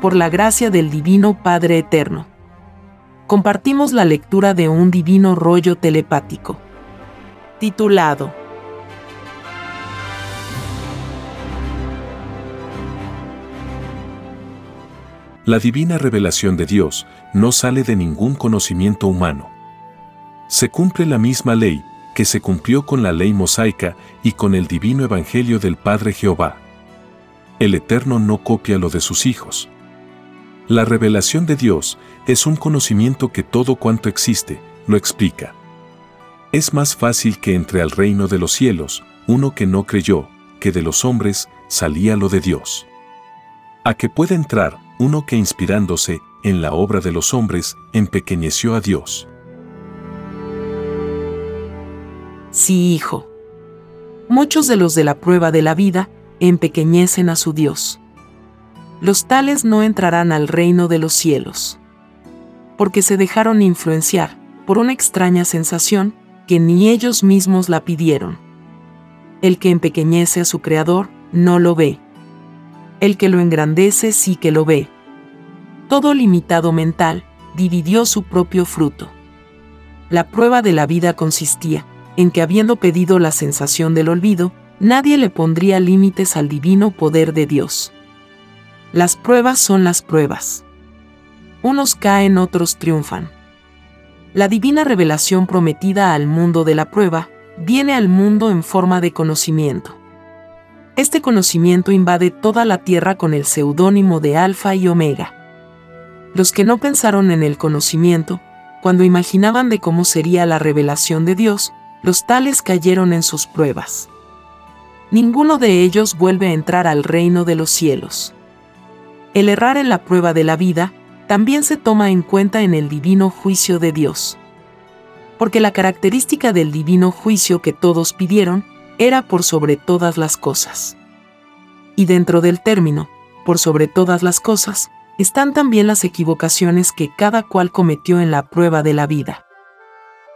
por la gracia del Divino Padre Eterno. Compartimos la lectura de un divino rollo telepático, titulado La divina revelación de Dios no sale de ningún conocimiento humano. Se cumple la misma ley que se cumplió con la ley mosaica y con el divino evangelio del Padre Jehová. El Eterno no copia lo de sus hijos. La revelación de Dios es un conocimiento que todo cuanto existe, lo explica. Es más fácil que entre al reino de los cielos uno que no creyó, que de los hombres salía lo de Dios. A que puede entrar uno que inspirándose en la obra de los hombres empequeñeció a Dios. Sí, hijo. Muchos de los de la prueba de la vida empequeñecen a su Dios. Los tales no entrarán al reino de los cielos, porque se dejaron influenciar por una extraña sensación que ni ellos mismos la pidieron. El que empequeñece a su Creador no lo ve. El que lo engrandece sí que lo ve. Todo limitado mental dividió su propio fruto. La prueba de la vida consistía en que habiendo pedido la sensación del olvido, nadie le pondría límites al divino poder de Dios. Las pruebas son las pruebas. Unos caen, otros triunfan. La divina revelación prometida al mundo de la prueba viene al mundo en forma de conocimiento. Este conocimiento invade toda la tierra con el seudónimo de Alfa y Omega. Los que no pensaron en el conocimiento, cuando imaginaban de cómo sería la revelación de Dios, los tales cayeron en sus pruebas. Ninguno de ellos vuelve a entrar al reino de los cielos. El errar en la prueba de la vida también se toma en cuenta en el divino juicio de Dios. Porque la característica del divino juicio que todos pidieron era por sobre todas las cosas. Y dentro del término, por sobre todas las cosas, están también las equivocaciones que cada cual cometió en la prueba de la vida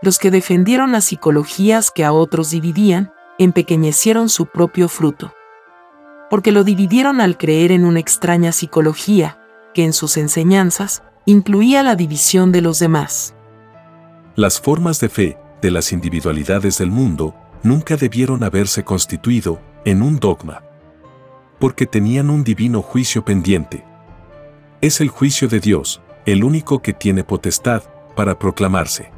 los que defendieron las psicologías que a otros dividían, empequeñecieron su propio fruto. Porque lo dividieron al creer en una extraña psicología, que en sus enseñanzas incluía la división de los demás. Las formas de fe de las individualidades del mundo nunca debieron haberse constituido en un dogma. Porque tenían un divino juicio pendiente. Es el juicio de Dios, el único que tiene potestad para proclamarse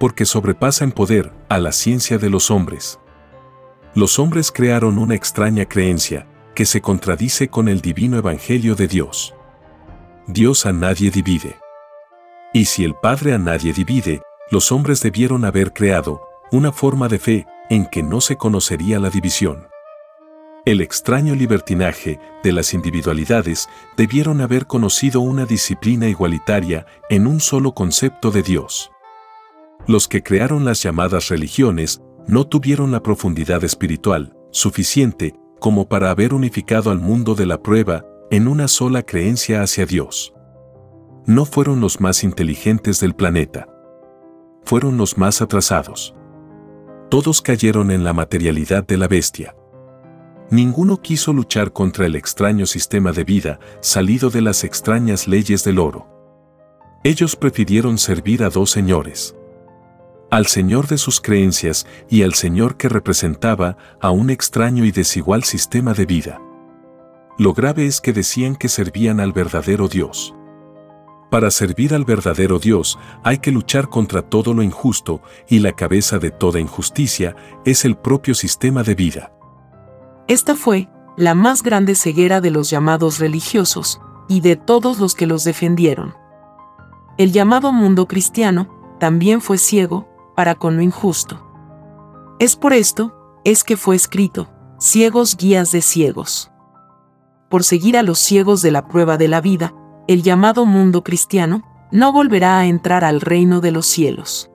porque sobrepasa en poder a la ciencia de los hombres. Los hombres crearon una extraña creencia que se contradice con el divino evangelio de Dios. Dios a nadie divide. Y si el Padre a nadie divide, los hombres debieron haber creado una forma de fe en que no se conocería la división. El extraño libertinaje de las individualidades debieron haber conocido una disciplina igualitaria en un solo concepto de Dios. Los que crearon las llamadas religiones no tuvieron la profundidad espiritual suficiente como para haber unificado al mundo de la prueba en una sola creencia hacia Dios. No fueron los más inteligentes del planeta. Fueron los más atrasados. Todos cayeron en la materialidad de la bestia. Ninguno quiso luchar contra el extraño sistema de vida salido de las extrañas leyes del oro. Ellos prefirieron servir a dos señores al Señor de sus creencias y al Señor que representaba a un extraño y desigual sistema de vida. Lo grave es que decían que servían al verdadero Dios. Para servir al verdadero Dios hay que luchar contra todo lo injusto y la cabeza de toda injusticia es el propio sistema de vida. Esta fue la más grande ceguera de los llamados religiosos y de todos los que los defendieron. El llamado mundo cristiano también fue ciego para con lo injusto. Es por esto, es que fue escrito, ciegos guías de ciegos. Por seguir a los ciegos de la prueba de la vida, el llamado mundo cristiano no volverá a entrar al reino de los cielos.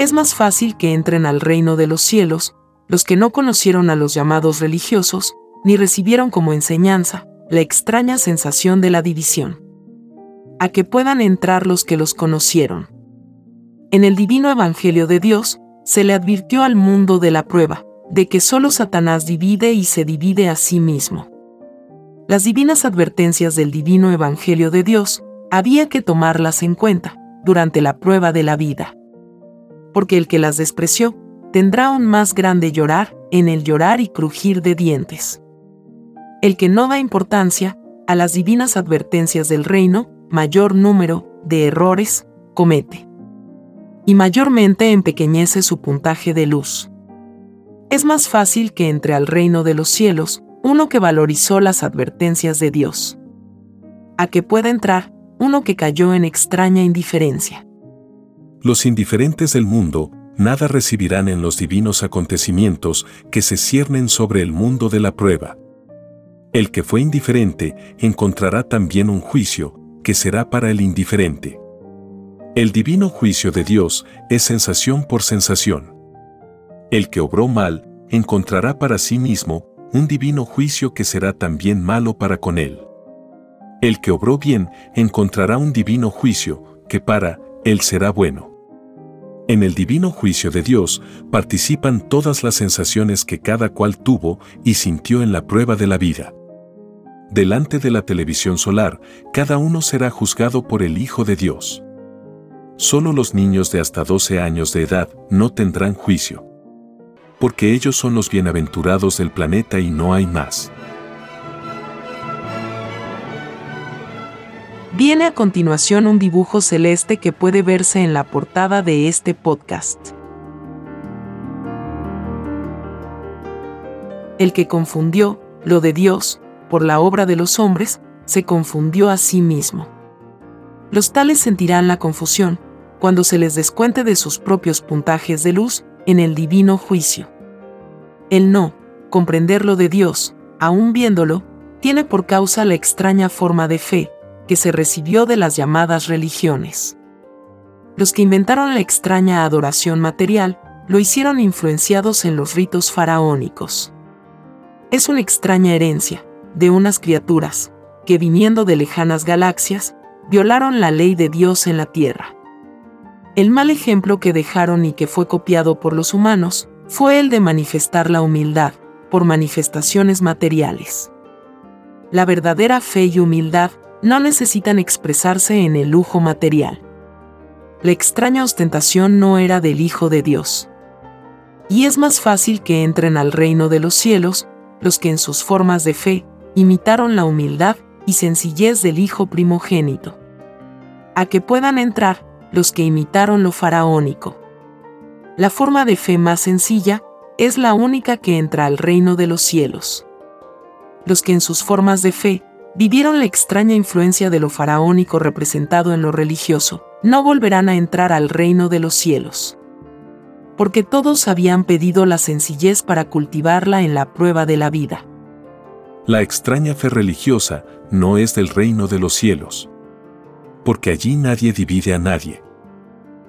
Es más fácil que entren al reino de los cielos los que no conocieron a los llamados religiosos, ni recibieron como enseñanza la extraña sensación de la división. A que puedan entrar los que los conocieron. En el divino Evangelio de Dios, se le advirtió al mundo de la prueba, de que solo Satanás divide y se divide a sí mismo. Las divinas advertencias del divino Evangelio de Dios había que tomarlas en cuenta durante la prueba de la vida. Porque el que las despreció tendrá un más grande llorar en el llorar y crujir de dientes. El que no da importancia a las divinas advertencias del reino, mayor número de errores comete. Y mayormente empequeñece su puntaje de luz. Es más fácil que entre al reino de los cielos uno que valorizó las advertencias de Dios. A que pueda entrar uno que cayó en extraña indiferencia. Los indiferentes del mundo nada recibirán en los divinos acontecimientos que se ciernen sobre el mundo de la prueba. El que fue indiferente encontrará también un juicio, que será para el indiferente. El divino juicio de Dios es sensación por sensación. El que obró mal encontrará para sí mismo un divino juicio que será también malo para con él. El que obró bien encontrará un divino juicio que para él será bueno. En el divino juicio de Dios participan todas las sensaciones que cada cual tuvo y sintió en la prueba de la vida. Delante de la televisión solar, cada uno será juzgado por el Hijo de Dios. Solo los niños de hasta 12 años de edad no tendrán juicio. Porque ellos son los bienaventurados del planeta y no hay más. Viene a continuación un dibujo celeste que puede verse en la portada de este podcast. El que confundió lo de Dios por la obra de los hombres, se confundió a sí mismo. Los tales sentirán la confusión cuando se les descuente de sus propios puntajes de luz en el divino juicio. El no, comprender lo de Dios, aún viéndolo, tiene por causa la extraña forma de fe que se recibió de las llamadas religiones. Los que inventaron la extraña adoración material lo hicieron influenciados en los ritos faraónicos. Es una extraña herencia, de unas criaturas, que viniendo de lejanas galaxias, violaron la ley de Dios en la Tierra. El mal ejemplo que dejaron y que fue copiado por los humanos fue el de manifestar la humildad por manifestaciones materiales. La verdadera fe y humildad no necesitan expresarse en el lujo material. La extraña ostentación no era del Hijo de Dios. Y es más fácil que entren al reino de los cielos los que en sus formas de fe imitaron la humildad y sencillez del Hijo primogénito. A que puedan entrar los que imitaron lo faraónico. La forma de fe más sencilla es la única que entra al reino de los cielos. Los que en sus formas de fe vivieron la extraña influencia de lo faraónico representado en lo religioso, no volverán a entrar al reino de los cielos. Porque todos habían pedido la sencillez para cultivarla en la prueba de la vida. La extraña fe religiosa no es del reino de los cielos. Porque allí nadie divide a nadie.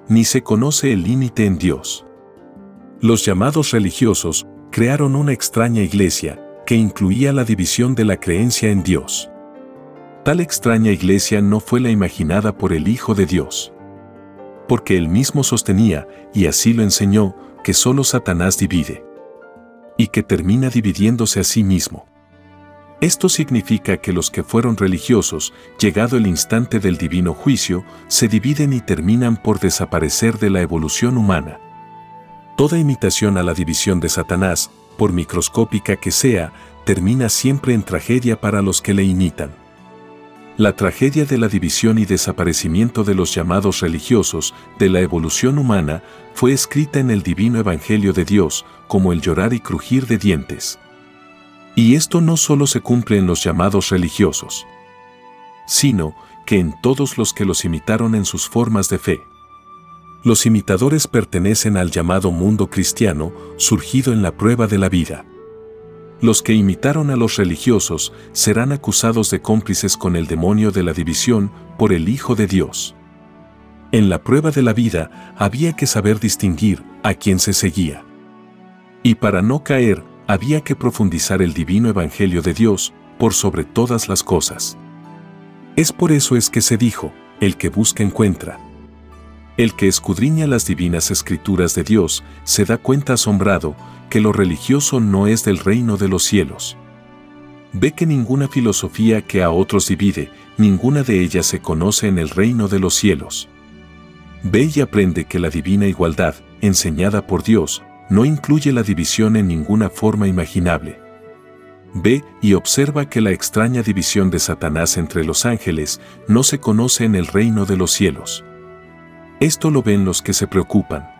Ni se conoce el límite en Dios. Los llamados religiosos crearon una extraña iglesia que incluía la división de la creencia en Dios. Tal extraña iglesia no fue la imaginada por el Hijo de Dios. Porque él mismo sostenía, y así lo enseñó, que solo Satanás divide. Y que termina dividiéndose a sí mismo. Esto significa que los que fueron religiosos, llegado el instante del divino juicio, se dividen y terminan por desaparecer de la evolución humana. Toda imitación a la división de Satanás, por microscópica que sea, termina siempre en tragedia para los que le imitan. La tragedia de la división y desaparecimiento de los llamados religiosos de la evolución humana fue escrita en el divino Evangelio de Dios como el llorar y crujir de dientes. Y esto no solo se cumple en los llamados religiosos, sino que en todos los que los imitaron en sus formas de fe. Los imitadores pertenecen al llamado mundo cristiano, surgido en la prueba de la vida. Los que imitaron a los religiosos serán acusados de cómplices con el demonio de la división por el Hijo de Dios. En la prueba de la vida había que saber distinguir a quién se seguía. Y para no caer, había que profundizar el divino Evangelio de Dios por sobre todas las cosas. Es por eso es que se dijo, el que busca encuentra. El que escudriña las divinas escrituras de Dios se da cuenta asombrado que lo religioso no es del reino de los cielos. Ve que ninguna filosofía que a otros divide, ninguna de ellas se conoce en el reino de los cielos. Ve y aprende que la divina igualdad, enseñada por Dios, no incluye la división en ninguna forma imaginable. Ve y observa que la extraña división de Satanás entre los ángeles no se conoce en el reino de los cielos. Esto lo ven los que se preocupan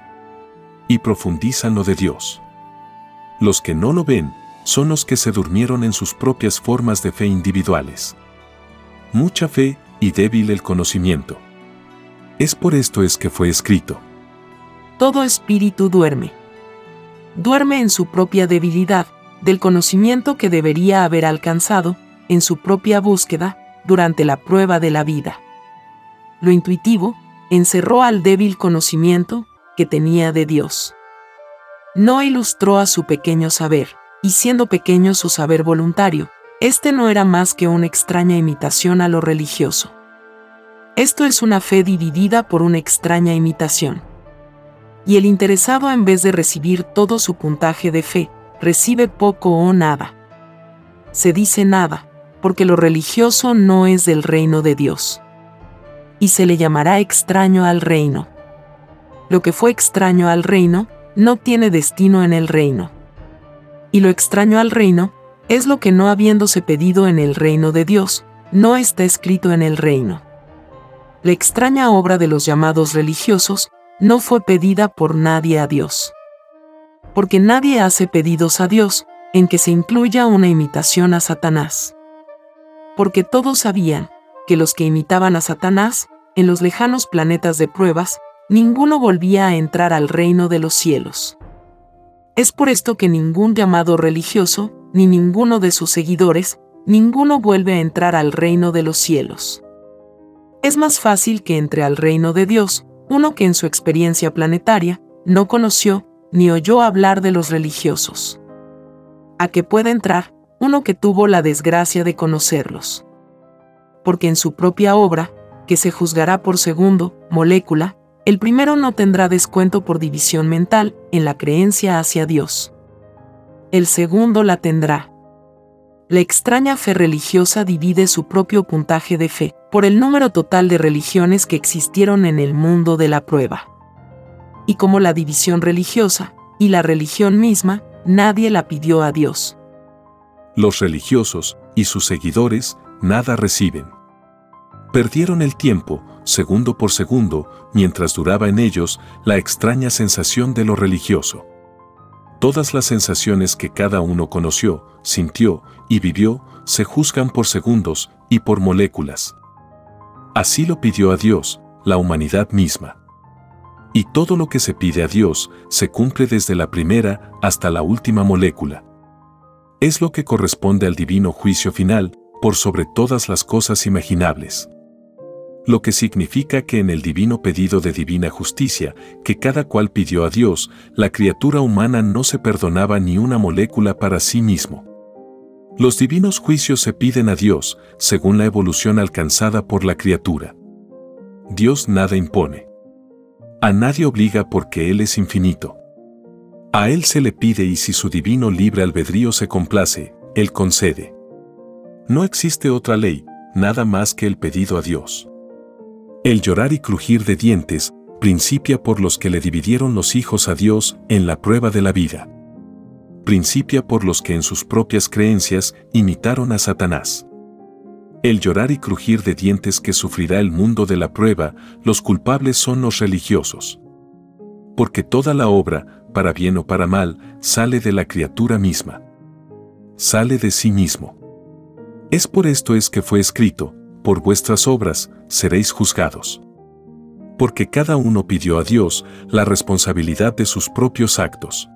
y profundizan lo de Dios. Los que no lo ven son los que se durmieron en sus propias formas de fe individuales. Mucha fe y débil el conocimiento. Es por esto es que fue escrito. Todo espíritu duerme. Duerme en su propia debilidad, del conocimiento que debería haber alcanzado, en su propia búsqueda, durante la prueba de la vida. Lo intuitivo, encerró al débil conocimiento que tenía de Dios. No ilustró a su pequeño saber, y siendo pequeño su saber voluntario, este no era más que una extraña imitación a lo religioso. Esto es una fe dividida por una extraña imitación. Y el interesado en vez de recibir todo su puntaje de fe, recibe poco o nada. Se dice nada, porque lo religioso no es del reino de Dios. Y se le llamará extraño al reino. Lo que fue extraño al reino, no tiene destino en el reino. Y lo extraño al reino, es lo que no habiéndose pedido en el reino de Dios, no está escrito en el reino. La extraña obra de los llamados religiosos no fue pedida por nadie a Dios porque nadie hace pedidos a Dios en que se incluya una imitación a Satanás. Porque todos sabían que los que imitaban a Satanás, en los lejanos planetas de pruebas, ninguno volvía a entrar al reino de los cielos. Es por esto que ningún llamado religioso, ni ninguno de sus seguidores, ninguno vuelve a entrar al reino de los cielos. Es más fácil que entre al reino de Dios uno que en su experiencia planetaria no conoció ni oyó hablar de los religiosos. A que pueda entrar uno que tuvo la desgracia de conocerlos. Porque en su propia obra, que se juzgará por segundo, molécula, el primero no tendrá descuento por división mental en la creencia hacia Dios. El segundo la tendrá. La extraña fe religiosa divide su propio puntaje de fe por el número total de religiones que existieron en el mundo de la prueba y como la división religiosa, y la religión misma, nadie la pidió a Dios. Los religiosos y sus seguidores nada reciben. Perdieron el tiempo, segundo por segundo, mientras duraba en ellos la extraña sensación de lo religioso. Todas las sensaciones que cada uno conoció, sintió y vivió se juzgan por segundos y por moléculas. Así lo pidió a Dios, la humanidad misma. Y todo lo que se pide a Dios se cumple desde la primera hasta la última molécula. Es lo que corresponde al divino juicio final, por sobre todas las cosas imaginables. Lo que significa que en el divino pedido de divina justicia, que cada cual pidió a Dios, la criatura humana no se perdonaba ni una molécula para sí mismo. Los divinos juicios se piden a Dios, según la evolución alcanzada por la criatura. Dios nada impone. A nadie obliga porque Él es infinito. A Él se le pide y si su divino libre albedrío se complace, Él concede. No existe otra ley, nada más que el pedido a Dios. El llorar y crujir de dientes principia por los que le dividieron los hijos a Dios en la prueba de la vida. Principia por los que en sus propias creencias imitaron a Satanás. El llorar y crujir de dientes que sufrirá el mundo de la prueba, los culpables son los religiosos. Porque toda la obra, para bien o para mal, sale de la criatura misma. Sale de sí mismo. Es por esto es que fue escrito, por vuestras obras seréis juzgados. Porque cada uno pidió a Dios la responsabilidad de sus propios actos.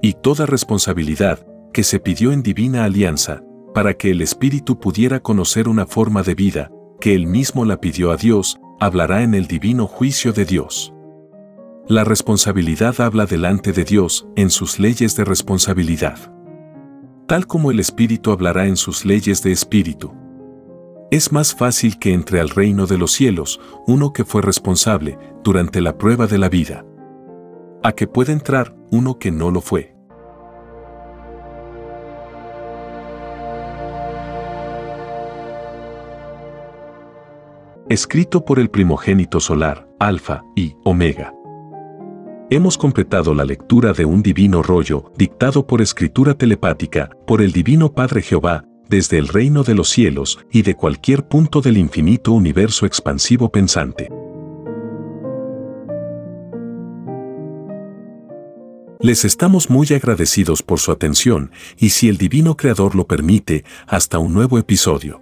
Y toda responsabilidad que se pidió en divina alianza, para que el Espíritu pudiera conocer una forma de vida, que él mismo la pidió a Dios, hablará en el divino juicio de Dios. La responsabilidad habla delante de Dios en sus leyes de responsabilidad. Tal como el Espíritu hablará en sus leyes de Espíritu. Es más fácil que entre al reino de los cielos uno que fue responsable durante la prueba de la vida, a que puede entrar uno que no lo fue. Escrito por el primogénito solar, Alfa y Omega. Hemos completado la lectura de un divino rollo, dictado por escritura telepática, por el divino Padre Jehová, desde el reino de los cielos y de cualquier punto del infinito universo expansivo pensante. Les estamos muy agradecidos por su atención y si el Divino Creador lo permite, hasta un nuevo episodio.